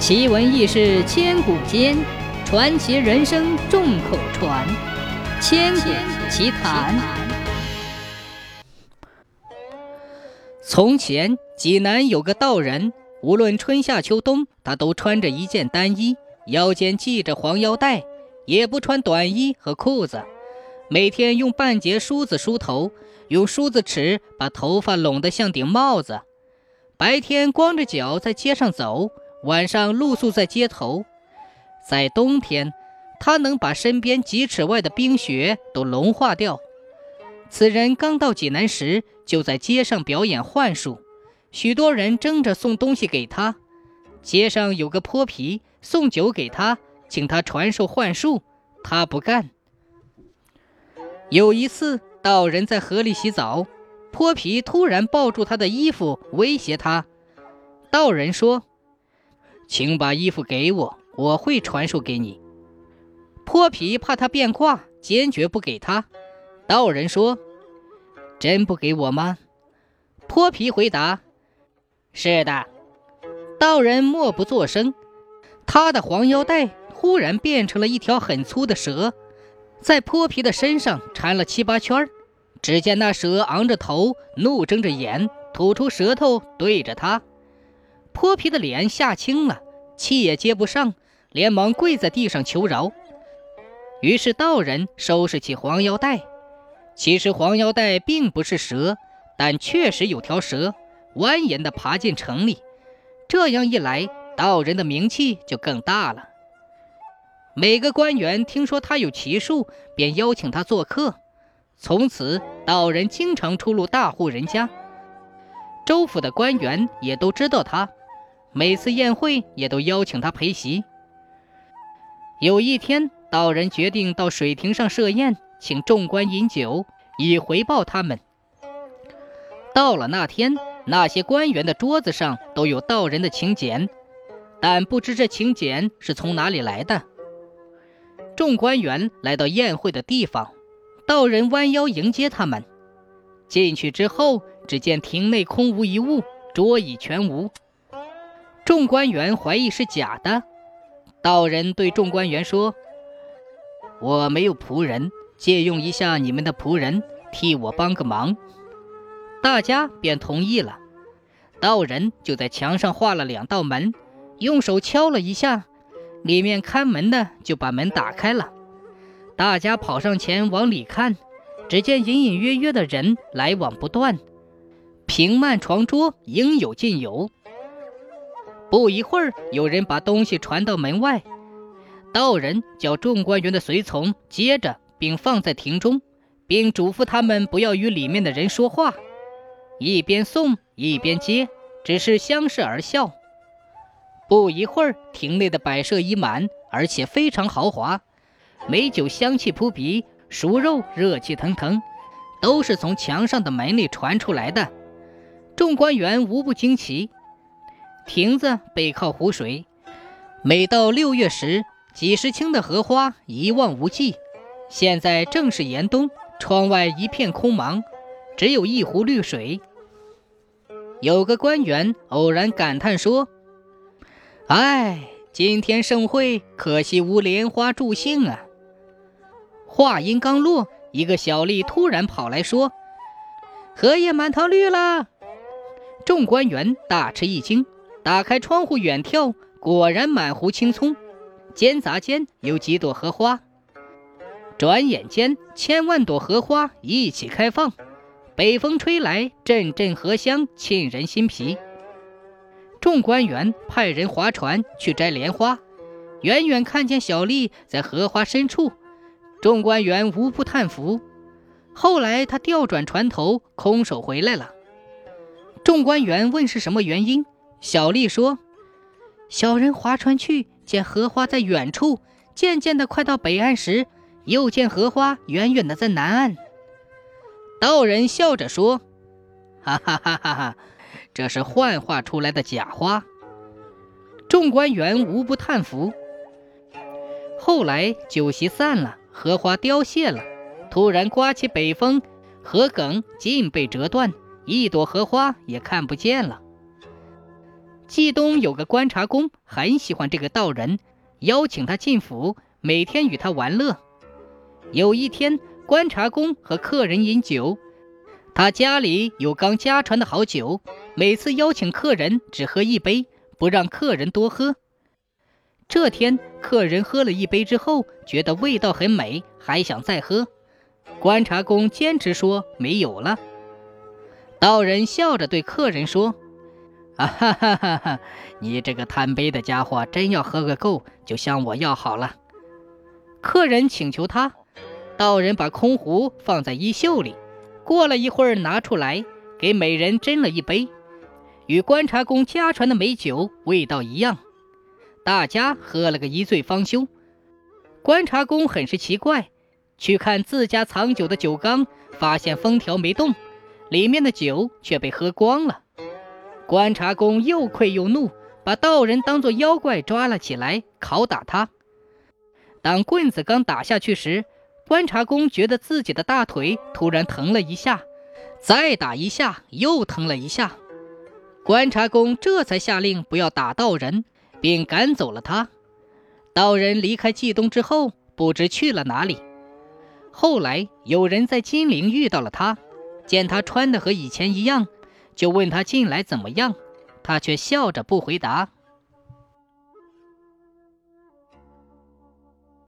奇闻异事千古间，传奇人生众口传。千古奇谈。从前，济南有个道人，无论春夏秋冬，他都穿着一件单衣，腰间系着黄腰带，也不穿短衣和裤子。每天用半截梳子梳头，用梳子齿把头发拢得像顶帽子。白天光着脚在街上走。晚上露宿在街头，在冬天，他能把身边几尺外的冰雪都融化掉。此人刚到济南时，就在街上表演幻术，许多人争着送东西给他。街上有个泼皮送酒给他，请他传授幻术，他不干。有一次，道人在河里洗澡，泼皮突然抱住他的衣服，威胁他。道人说。请把衣服给我，我会传授给你。泼皮怕他变卦，坚决不给他。道人说：“真不给我吗？”泼皮回答：“是的。”道人默不作声。他的黄腰带忽然变成了一条很粗的蛇，在泼皮的身上缠了七八圈只见那蛇昂着头，怒睁着眼，吐出舌头对着他。泼皮的脸吓青了，气也接不上，连忙跪在地上求饶。于是道人收拾起黄腰带。其实黄腰带并不是蛇，但确实有条蛇蜿蜒地爬进城里。这样一来，道人的名气就更大了。每个官员听说他有奇术，便邀请他做客。从此，道人经常出入大户人家，州府的官员也都知道他。每次宴会也都邀请他陪席。有一天，道人决定到水亭上设宴，请众官饮酒，以回报他们。到了那天，那些官员的桌子上都有道人的请柬，但不知这请柬是从哪里来的。众官员来到宴会的地方，道人弯腰迎接他们。进去之后，只见亭内空无一物，桌椅全无。众官员怀疑是假的，道人对众官员说：“我没有仆人，借用一下你们的仆人，替我帮个忙。”大家便同意了。道人就在墙上画了两道门，用手敲了一下，里面看门的就把门打开了。大家跑上前往里看，只见隐隐约约的人来往不断，平幔床桌应有尽有。不一会儿，有人把东西传到门外，道人叫众官员的随从接着，并放在亭中，并嘱咐他们不要与里面的人说话。一边送一边接，只是相视而笑。不一会儿，亭内的摆设已满，而且非常豪华，美酒香气扑鼻，熟肉热气腾腾，都是从墙上的门里传出来的。众官员无不惊奇。亭子背靠湖水，每到六月时，几十顷的荷花一望无际。现在正是严冬，窗外一片空茫，只有一湖绿水。有个官员偶然感叹说：“哎，今天盛会，可惜无莲花助兴啊。”话音刚落，一个小吏突然跑来说：“荷叶满堂绿了！”众官员大吃一惊。打开窗户远眺，果然满湖青葱，间杂间有几朵荷花。转眼间，千万朵荷花一起开放，北风吹来，阵阵荷香沁人心脾。众官员派人划船去摘莲花，远远看见小丽在荷花深处，众官员无不叹服。后来他调转船头，空手回来了。众官员问是什么原因。小丽说：“小人划船去，见荷花在远处，渐渐的快到北岸时，又见荷花远远的在南岸。”道人笑着说：“哈哈哈哈哈，这是幻化出来的假花。”众官员无不叹服。后来酒席散了，荷花凋谢了，突然刮起北风，荷梗尽被折断，一朵荷花也看不见了。冀东有个观察公，很喜欢这个道人，邀请他进府，每天与他玩乐。有一天，观察公和客人饮酒，他家里有刚家传的好酒，每次邀请客人只喝一杯，不让客人多喝。这天，客人喝了一杯之后，觉得味道很美，还想再喝。观察公坚持说没有了。道人笑着对客人说。啊哈哈哈哈！你这个贪杯的家伙，真要喝个够，就向我要好了。客人请求他，道人把空壶放在衣袖里，过了一会儿拿出来，给每人斟了一杯，与观察公家传的美酒味道一样。大家喝了个一醉方休。观察公很是奇怪，去看自家藏酒的酒缸，发现封条没动，里面的酒却被喝光了。观察公又愧又怒，把道人当作妖怪抓了起来，拷打他。当棍子刚打下去时，观察公觉得自己的大腿突然疼了一下，再打一下又疼了一下。观察公这才下令不要打道人，并赶走了他。道人离开冀东之后，不知去了哪里。后来有人在金陵遇到了他，见他穿的和以前一样。就问他近来怎么样，他却笑着不回答。